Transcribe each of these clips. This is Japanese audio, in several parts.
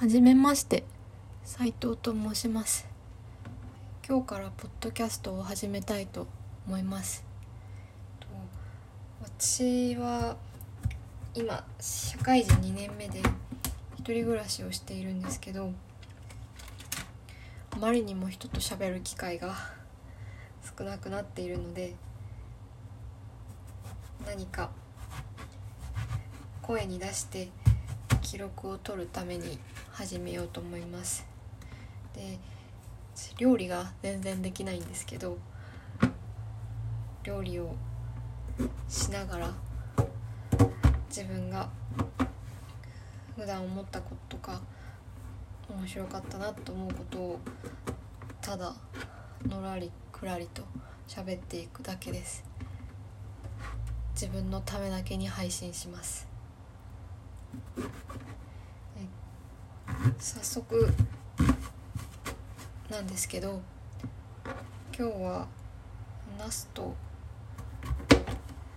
はじめまして斉藤と申します。今日からポッドキャストを始めたいと思います。と私は今社会人2年目で一人暮らしをしているんですけどあまりにも人と喋る機会が少なくなっているので何か声に出して記録を取るために始めようと思います。で料理が全然できないんですけど料理をしながら自分が普段思ったこととか面白かったなと思うことをただのらりくらりと喋っていくだけです。自分のためだけに配信します。早速なんですけど今日はナスと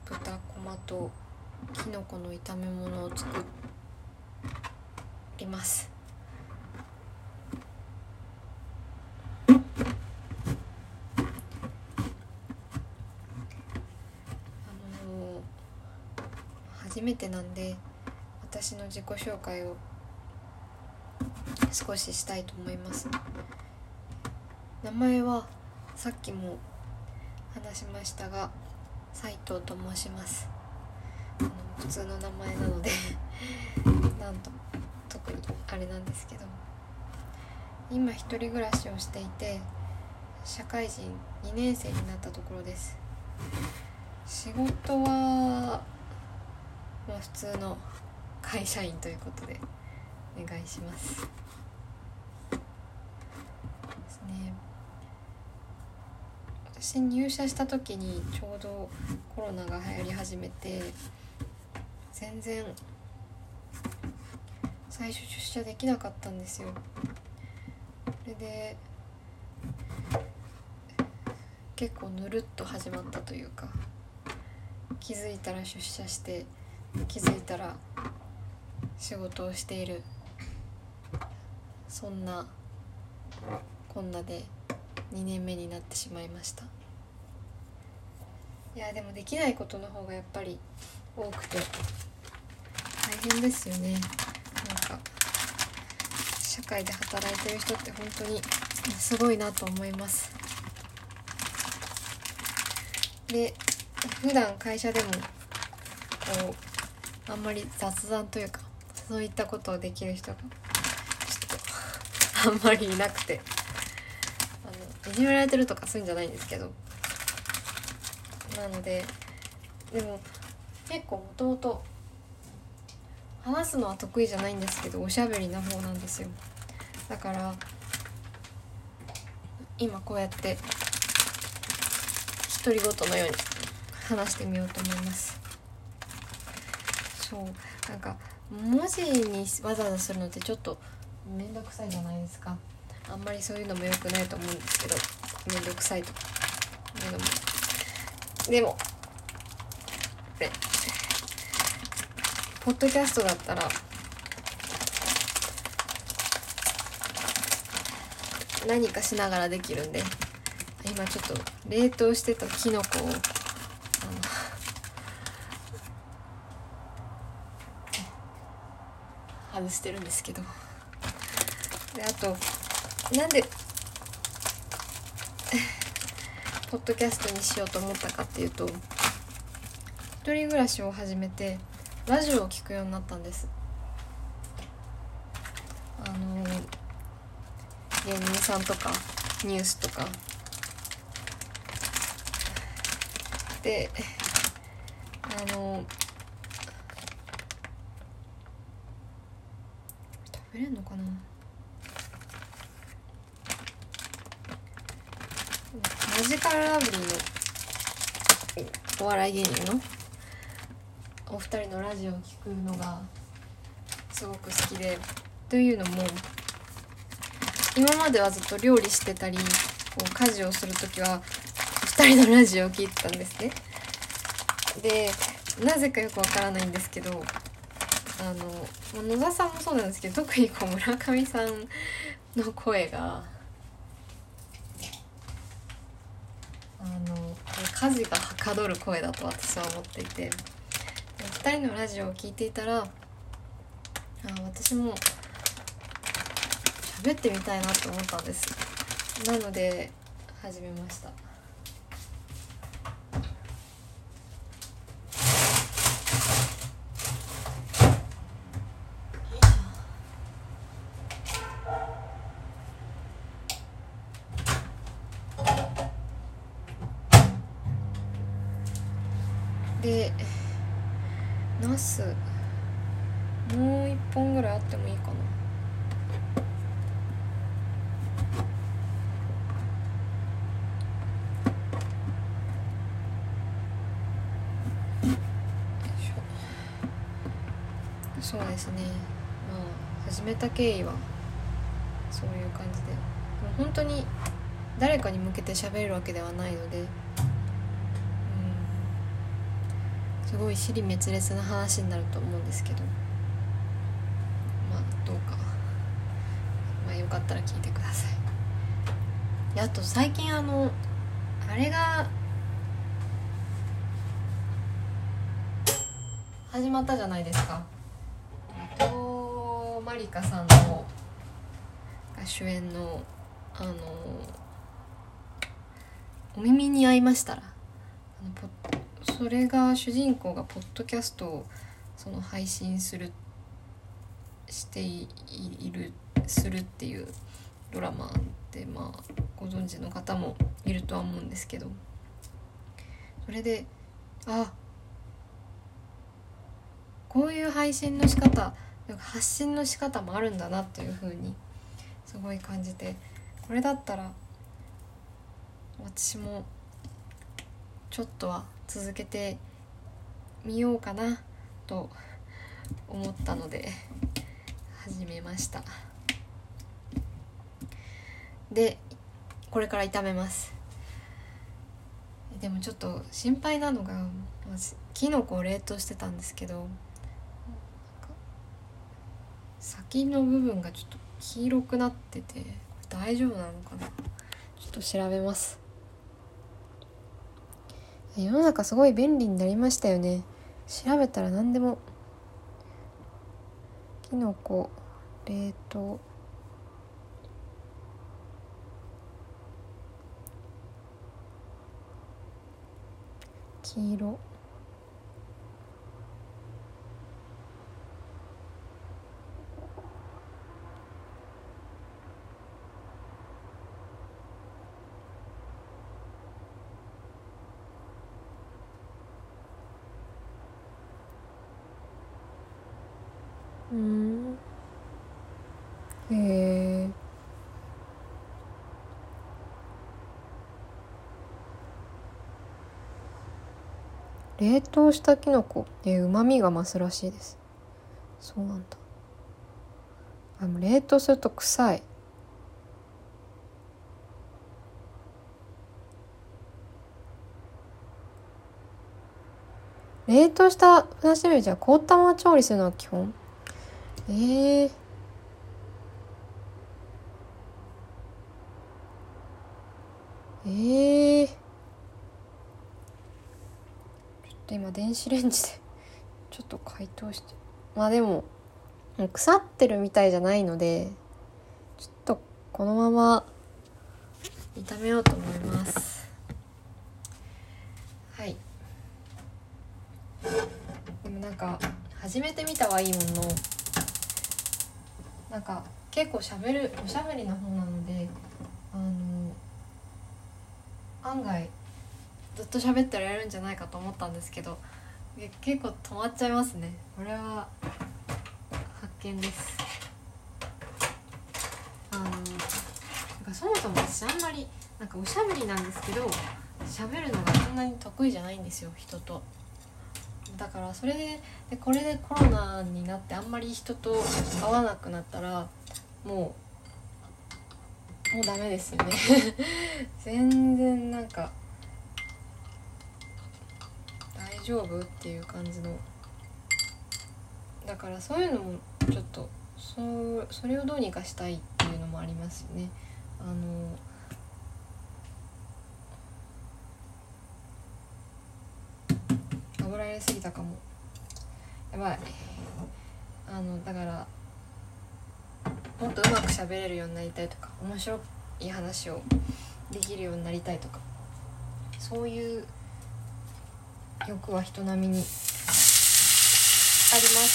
豚こまときのこの炒め物を作ります。あの初めてなんで私の自己紹介を少ししたいと思います。名前はさっきも話しましたが斉藤と申します。普通の名前なので なんと特にあれなんですけど。今一人暮らしをしていて社会人2年生になったところです。仕事はまあ普通の会社員ということでお願いしますね私入社した時にちょうどコロナが流行り始めて全然最初出社できなかったんですよ。それで結構ぬるっと始まったというか気づいたら出社して気づいたら仕事をしているそんなこんなで2年目になってしまいました。いやでもできないことの方がやっぱり多くて。大変ですよね。なんか社会で働いてる人って本当にすごいなと思います。で普段会社でもこうあんまり雑談というかそういったことをできる人がちょっとあんまりいなくて。あのいじめられてるとかそういうんじゃないんですけど。なのででも結構もともと話すのは得意じゃないんですけどおしゃべりな方なんですよ。だから今こうやって独り言のように話してみようと思います。そうなんか文字にわざわざするのってちょっと面倒くさいじゃないですか。あんまりそういうのも良くないと思うんですけど面倒くさいと。かいうのもでもポッドキャストだったら何かしながらできるんで今ちょっと冷凍してたきのこを外してるんですけど。であとなんでポッドキャストにしようと思ったかっていうと一人暮らしを始めてラジオを聞くようになったんです。あの芸人さんとかニュースとか。であの食べれんのかな？マジカルラブリーのお笑い芸人のお二人のラジオを聞くのがすごく好きでというのも今まではずっと料理してたりこう家事をする時は2人のラジオを聞いてたんですね。でなぜかよくわからないんですけどあの野田さんもそうなんですけど特にこう村上さんの声があの家事がはかどる声だと私は思っていて。2人のラジオを聴いていたらあ私も喋ってみたいなと思ったんです。なので始めました。でナスもう一本ぐらいあってもいいかな。そうですね。まあ始めた経緯はそういう感じで。もう本当に誰かに向けて喋るわけではないので。すごい尻滅裂な話になると思うんですけど。まあどうか。まあよかったら聞いてください。あと最近あのあれが始まったじゃないですか。伊藤まりかさんのが主演のあの「お耳に合いましたら」あのポッそれが主人公がポッドキャストをその配信するしているするっていうドラマでまあご存知の方もいるとは思うんですけどそれであこういう配信の仕方なんか発信の仕方もあるんだなっていうふうにすごい感じてこれだったら私もちょっとは続けてみようかなと思ったので始めました。でこれから炒めます。でもちょっと心配なのがきのこを冷凍してたんですけど先の部分がちょっと黄色くなってて大丈夫なのかな？ちょっと調べます。世の中すごい便利になりましたよね。調べたら何でも。きのこ冷凍。黄色。へえ冷凍したきのこでうまみが増すらしいです。そうなんだ。あも冷凍すると臭い。冷凍したふなしめじゃ凍ったまま調理するのは基本？ええー、ええー、ちょっと今電子レンジでちょっと解凍して。まあでも腐ってるみたいじゃないのでちょっとこのまま炒めようと思います。はい。でもなんか初めて見たはいいものなんか結構しゃべるおしゃべりな方なので案外ずっと喋ってられるんじゃないかと思ったんですけど結構止まっちゃいますねこれは発見ですあのなんかそもそも私あんまりなんかおしゃべりなんですけど喋るのがそんなに得意じゃないんですよ人と。だからそれででこれでコロナになってあんまり人と会わなくなったらもうもうダメですよね。全然なんか大丈夫っていう感じの。だからそういうのもちょっとそそれをどうにかしたいっていうのもありますよね。あの油入れすぎたかも。やばい。あのだからもっとうまく喋れるようになりたいとか面白い話をできるようになりたいとかそういう欲は人並みにあります。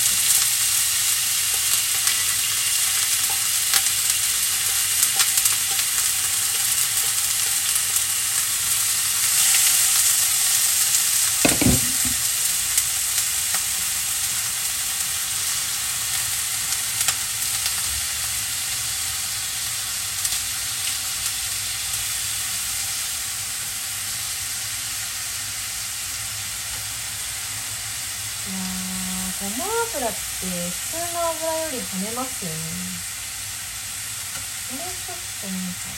油って普通の油より跳ねますよね。これちょっとなんか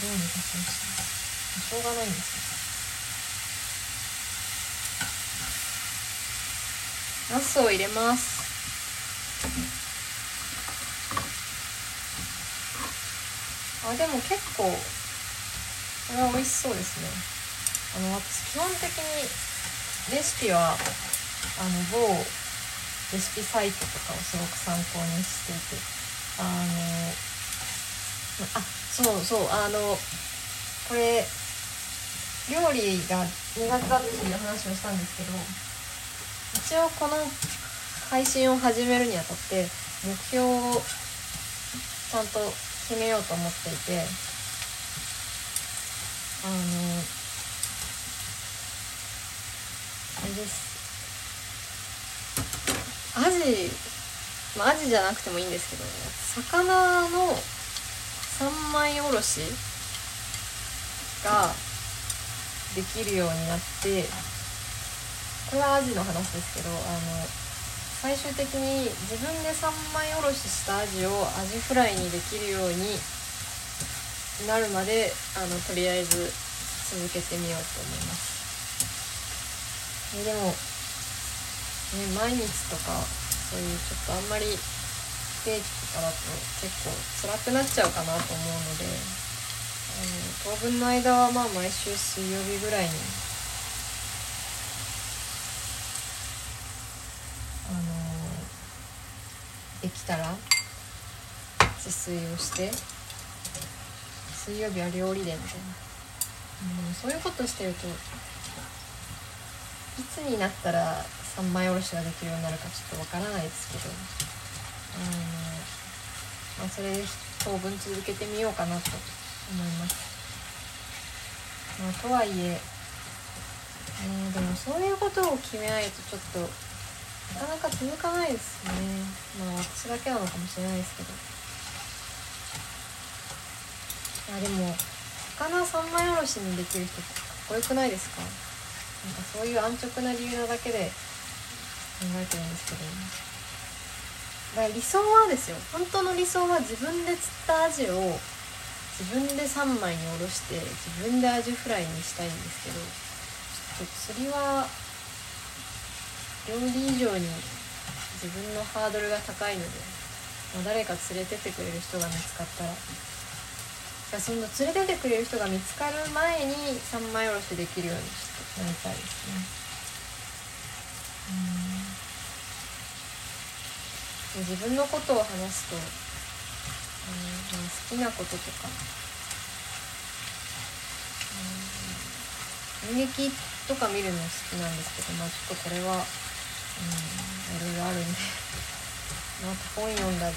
どうにかしてほしい。しょうがないんですけどナスを入れます。あでも結構これは美味しそうですね。あの私基本的にレシピはあの某レシピサイトとかをすごく参考にしていてあのあそうそうあのこれ料理が苦手だっていう話をしたんですけど一応この配信を始めるにあたって目標をちゃんと決めようと思っていてあのあれですアジ、まあ、アジじゃなくてもいいんですけど魚の三枚おろしができるようになってこれはアジの話ですけどあの最終的に自分で三枚おろししたアジをアジフライにできるようになるまであのとりあえず続けてみようと思います。でもね、毎日とかそういうちょっとあんまり定期とかだと結構辛くなっちゃうかなと思うのであの当分の間はまあ毎週水曜日ぐらいにあのできたら自炊をして水曜日は料理でみたいな、うん、そういうことしてるといつになったら三枚おろしができるようになるかちょっとわからないですけど、うん。まあ、それ当分続けてみようかなと思います。まあ、とはいええー、でもそういうことを決めないとちょっとなかなか続かないですね。まあ私だけなのかもしれないですけど。いやでも魚三枚おろしにできる人ってかっこよくないですか？なんかそういう安直な理由なだけで考えてるんですけど。だから理想はですよ。本当の理想は自分で釣ったアジを自分で3枚におろして自分でアジフライにしたいんですけど。ちょっと釣りは料理以上に自分のハードルが高いので、まあ、誰か連れてってくれる人が見つかったら。その連れてってくれる人が見つかる前に3枚おろしできるようにして。なりたいですね。うん。自分のことを話すと、うんまあ、好きなこととか、うん、演劇とか見るの好きなんですけど、まあ、ちょっとこれは、うん、いろいろあるんで。また本読んだり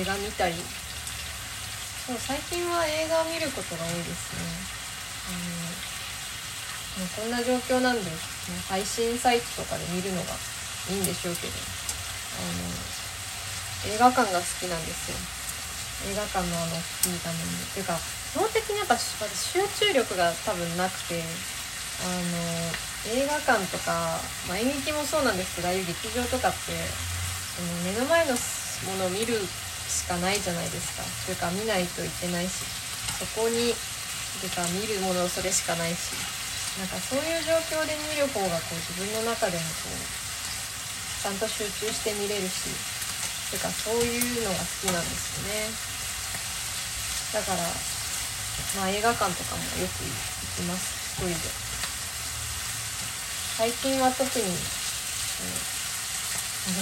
映画見たり。そう最近は映画を見ることが多いですね。うん、もうこんな状況なんで、配信サイトとかで見るのがいいんでしょうけど。あの映画館が好きなんですよ。映画館のあのいい画面にっていうか基本的にやっぱ集中力が多分なくてあの映画館とか、まあ、演劇もそうなんですけどああいう劇場とかってその目の前のものを見るしかないじゃないですか。というか見ないといけないしそこにてか見るものそれしかないし。なんかそういう状況で見る方がこう自分の中でもこうちゃんと集中して見れるしてかそういうのが好きなんですよね。だからまあ映画館とかもよく行きます。一人で。最近は特に、うん、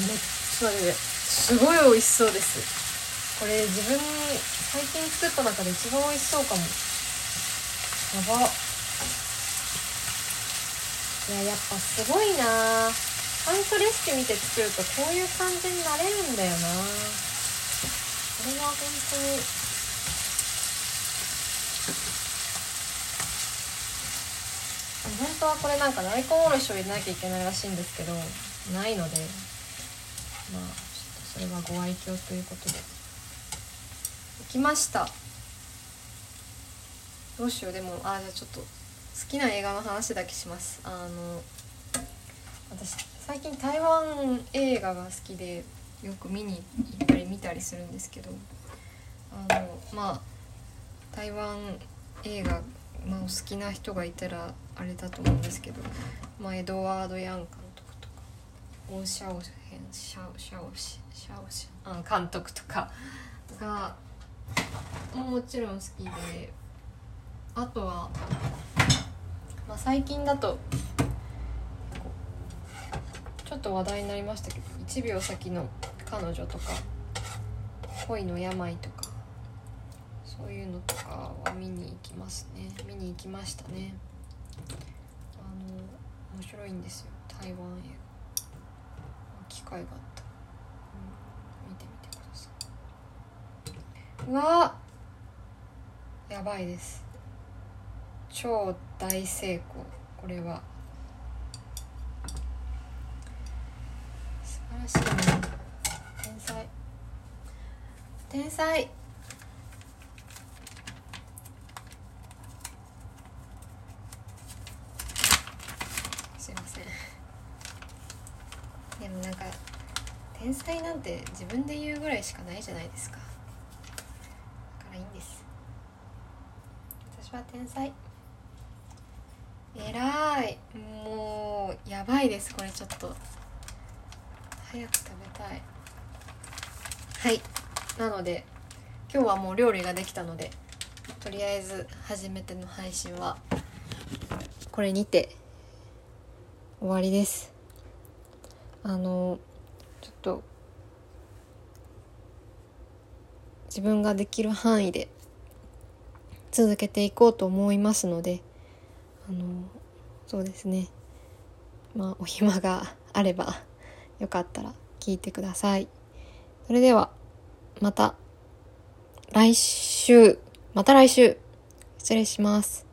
めっちゃすごい美味しそうです。これ自分最近作った中で一番美味しそうかも。やば。いややっぱすごいな。ちゃんとレシピ見て作るとこういう感じになれるんだよな。これは本当に。本当はこれなんか大根おろしを入れなきゃいけないらしいんですけどないので。まあちょっとそれはご愛嬌ということで。できました。どうしよう。でもあじゃあちょっときな映画の話だけします。あの私最近台湾映画が好きでよく見に行ったり見たりするんですけどあのまあ台湾映画、まあ、お好きな人がいたらあれだと思うんですけど、まあ、エドワード・ヤン監督とかオーシャオヘンシャオシャオシシャオシャ監督とかがもちろん好きであとは、まあ、最近だとちょっと話題になりましたけど1秒先の彼女とか恋の病とかそういうのとかは見に行きますね。見に行きましたね。あの面白いんですよ。台湾映画機会があった、うん、見てみてください。うわやばいです。超大成功。これは。素晴らしいね。天才。天才。すいません。でもなんか天才なんて自分で言うぐらいしかないじゃないですか。だからいいんです。私は天才えらいもうやばいですこれちょっと。早く食べたい。はい。なので今日はもう料理ができたのでとりあえず初めての配信はこれにて終わりです。あのちょっと自分ができる範囲で続けていこうと思いますのであのそうですね。まあお暇があればよかったら聞いてください。それでは、また来週、また来週、失礼します。